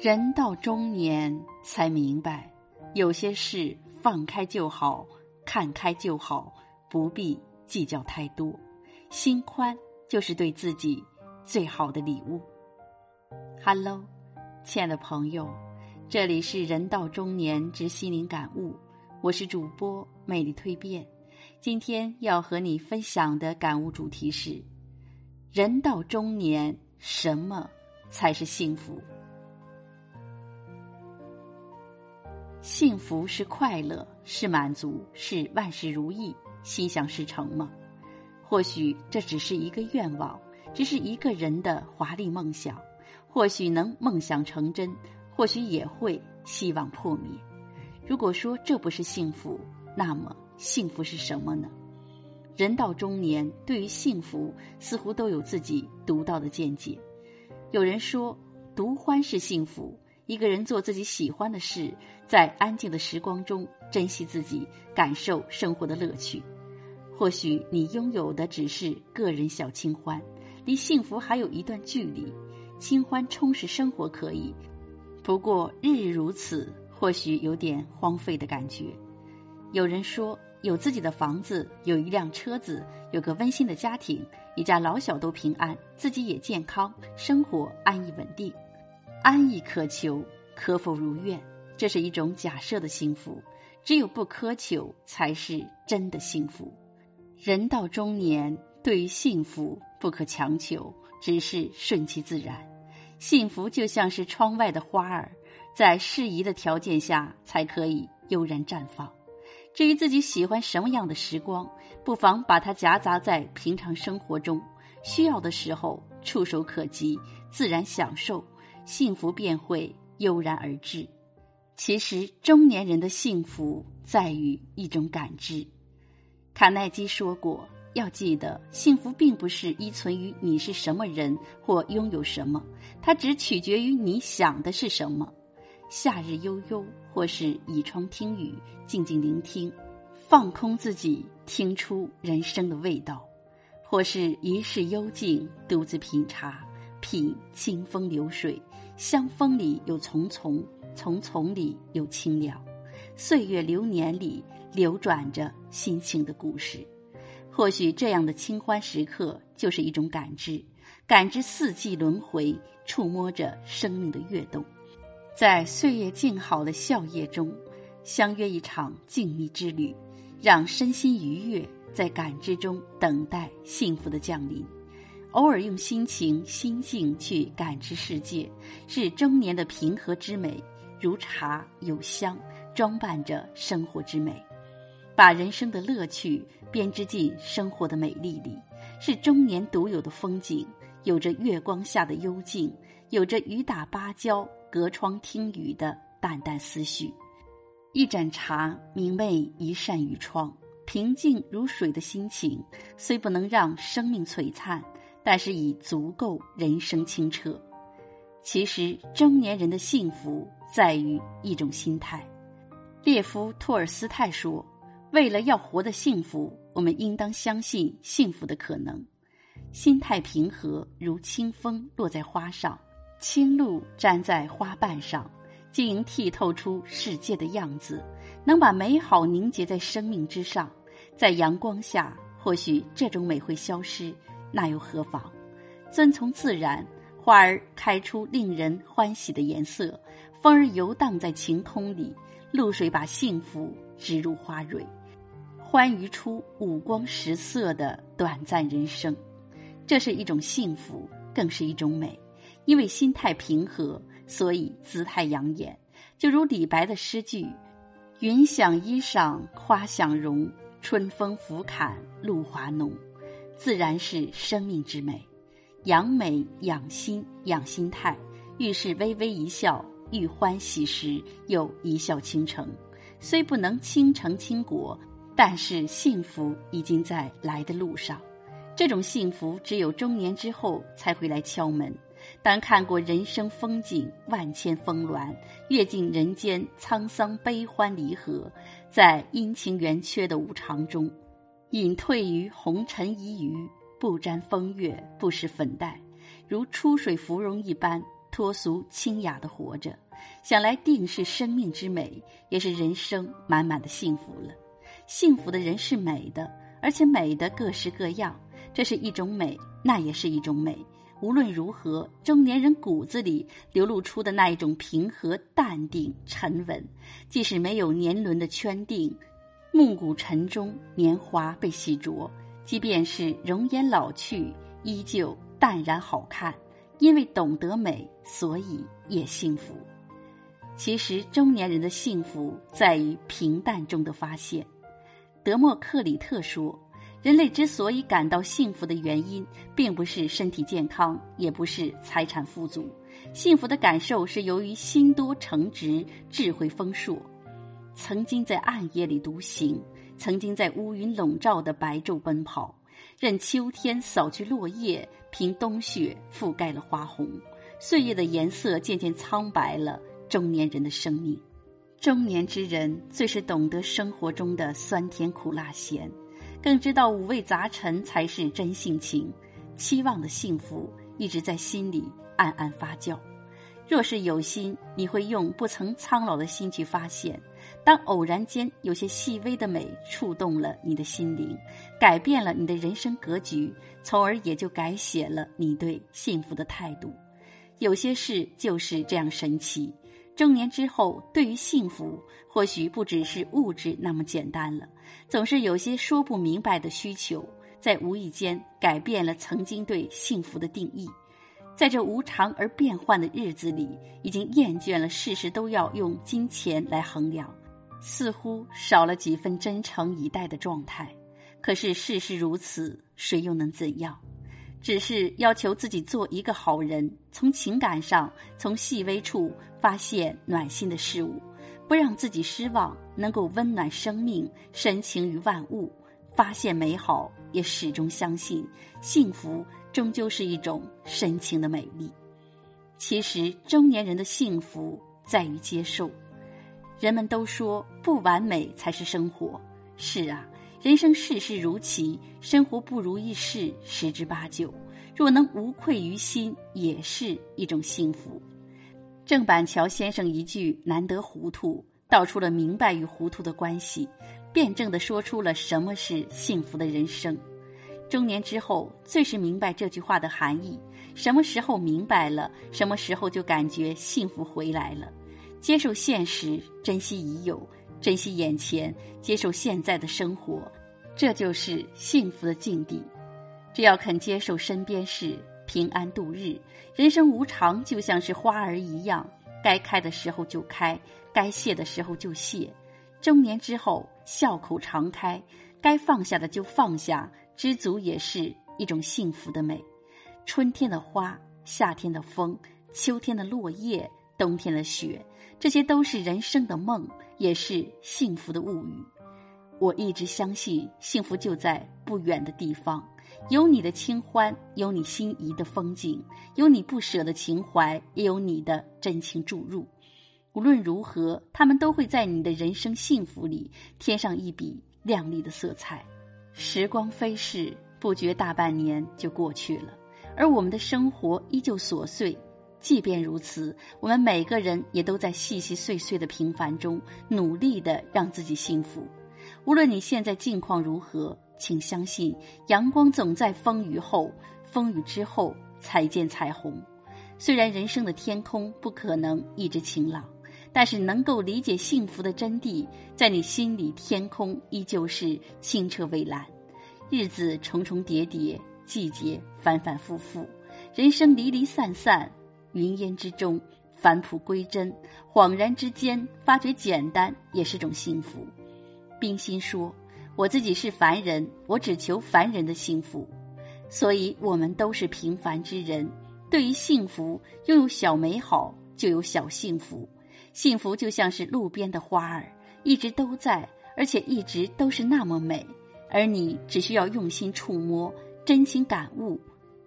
人到中年才明白，有些事放开就好，看开就好，不必计较太多。心宽就是对自己最好的礼物。Hello，亲爱的朋友，这里是人到中年之心灵感悟，我是主播魅力蜕变。今天要和你分享的感悟主题是：人到中年，什么才是幸福？幸福是快乐，是满足，是万事如意、心想事成吗？或许这只是一个愿望，只是一个人的华丽梦想。或许能梦想成真，或许也会希望破灭。如果说这不是幸福，那么幸福是什么呢？人到中年，对于幸福似乎都有自己独到的见解。有人说，独欢是幸福。一个人做自己喜欢的事，在安静的时光中珍惜自己，感受生活的乐趣。或许你拥有的只是个人小清欢，离幸福还有一段距离。清欢充实生活可以，不过日日如此，或许有点荒废的感觉。有人说，有自己的房子，有一辆车子，有个温馨的家庭，一家老小都平安，自己也健康，生活安逸稳定。安逸可求，可否如愿？这是一种假设的幸福。只有不苛求，才是真的幸福。人到中年，对于幸福不可强求，只是顺其自然。幸福就像是窗外的花儿，在适宜的条件下才可以悠然绽放。至于自己喜欢什么样的时光，不妨把它夹杂在平常生活中，需要的时候触手可及，自然享受。幸福便会悠然而至。其实，中年人的幸福在于一种感知。卡耐基说过：“要记得，幸福并不是依存于你是什么人或拥有什么，它只取决于你想的是什么。”夏日悠悠，或是倚窗听雨，静静聆听，放空自己，听出人生的味道；或是一世幽静，独自品茶，品清风流水。香风里有丛丛，丛丛里有清凉，岁月流年里流转着心情的故事。或许这样的清欢时刻，就是一种感知，感知四季轮回，触摸着生命的跃动，在岁月静好的笑靥中，相约一场静谧之旅，让身心愉悦，在感知中等待幸福的降临。偶尔用心情、心境去感知世界，是中年的平和之美。如茶有香，装扮着生活之美，把人生的乐趣编织进生活的美丽里，是中年独有的风景。有着月光下的幽静，有着雨打芭蕉、隔窗听雨的淡淡思绪。一盏茶，明媚一扇雨窗，平静如水的心情，虽不能让生命璀璨。但是已足够人生清澈。其实中年人的幸福在于一种心态。列夫·托尔斯泰说：“为了要活得幸福，我们应当相信幸福的可能。心态平和，如清风落在花上，清露沾在花瓣上，晶莹剔透出世界的样子，能把美好凝结在生命之上。在阳光下，或许这种美会消失。”那又何妨？遵从自然，花儿开出令人欢喜的颜色，风儿游荡在晴空里，露水把幸福植入花蕊，欢愉出五光十色的短暂人生。这是一种幸福，更是一种美。因为心态平和，所以姿态养眼。就如李白的诗句：“云想衣裳花想容，春风拂槛露华浓。”自然是生命之美，养美养心养心态，遇事微微一笑，遇欢喜时又一笑倾城。虽不能倾城倾国，但是幸福已经在来的路上。这种幸福只有中年之后才会来敲门。当看过人生风景万千峰峦，阅尽人间沧桑悲欢离合，在阴晴圆缺的无常中。隐退于红尘一隅，不沾风月，不施粉黛，如出水芙蓉一般脱俗清雅的活着，想来定是生命之美，也是人生满满的幸福了。幸福的人是美的，而且美的各式各样，这是一种美，那也是一种美。无论如何，中年人骨子里流露出的那一种平和、淡定、沉稳，即使没有年轮的圈定，暮鼓晨钟，年华被洗濯，即便是容颜老去，依旧淡然好看。因为懂得美，所以也幸福。其实，中年人的幸福在于平淡中的发现。德谟克里特说。人类之所以感到幸福的原因，并不是身体健康，也不是财产富足。幸福的感受是由于心多诚直，智慧丰硕。曾经在暗夜里独行，曾经在乌云笼罩的白昼奔跑，任秋天扫去落叶，凭冬雪覆盖了花红。岁月的颜色渐渐苍白了中年人的生命。中年之人最是懂得生活中的酸甜苦辣咸。更知道五味杂陈才是真性情，期望的幸福一直在心里暗暗发酵。若是有心，你会用不曾苍老的心去发现。当偶然间有些细微的美触动了你的心灵，改变了你的人生格局，从而也就改写了你对幸福的态度。有些事就是这样神奇。中年之后，对于幸福，或许不只是物质那么简单了。总是有些说不明白的需求，在无意间改变了曾经对幸福的定义。在这无常而变幻的日子里，已经厌倦了事事都要用金钱来衡量，似乎少了几分真诚以待的状态。可是事事如此，谁又能怎样？只是要求自己做一个好人，从情感上，从细微处发现暖心的事物，不让自己失望，能够温暖生命，深情于万物，发现美好，也始终相信幸福终究是一种深情的美丽。其实，中年人的幸福在于接受。人们都说不完美才是生活，是啊。人生世事如棋，生活不如意事十之八九。若能无愧于心，也是一种幸福。郑板桥先生一句“难得糊涂”，道出了明白与糊涂的关系，辩证的说出了什么是幸福的人生。中年之后，最是明白这句话的含义。什么时候明白了，什么时候就感觉幸福回来了。接受现实，珍惜已有。珍惜眼前，接受现在的生活，这就是幸福的境地。只要肯接受身边事，平安度日。人生无常，就像是花儿一样，该开的时候就开，该谢的时候就谢。中年之后，笑口常开，该放下的就放下，知足也是一种幸福的美。春天的花，夏天的风，秋天的落叶，冬天的雪，这些都是人生的梦。也是幸福的物语。我一直相信，幸福就在不远的地方，有你的清欢，有你心仪的风景，有你不舍的情怀，也有你的真情注入。无论如何，他们都会在你的人生幸福里添上一笔亮丽的色彩。时光飞逝，不觉大半年就过去了，而我们的生活依旧琐碎。即便如此，我们每个人也都在细细碎碎的平凡中努力的让自己幸福。无论你现在境况如何，请相信，阳光总在风雨后，风雨之后才见彩虹。虽然人生的天空不可能一直晴朗，但是能够理解幸福的真谛，在你心里，天空依旧是清澈蔚蓝。日子重重叠叠，季节反反复复，人生离离散散。云烟之中，返璞归真，恍然之间发觉简单也是种幸福。冰心说：“我自己是凡人，我只求凡人的幸福。”所以，我们都是平凡之人。对于幸福，拥有小美好就有小幸福。幸福就像是路边的花儿，一直都在，而且一直都是那么美。而你只需要用心触摸，真情感悟，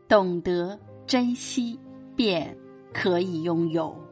懂得珍惜，便。可以拥有。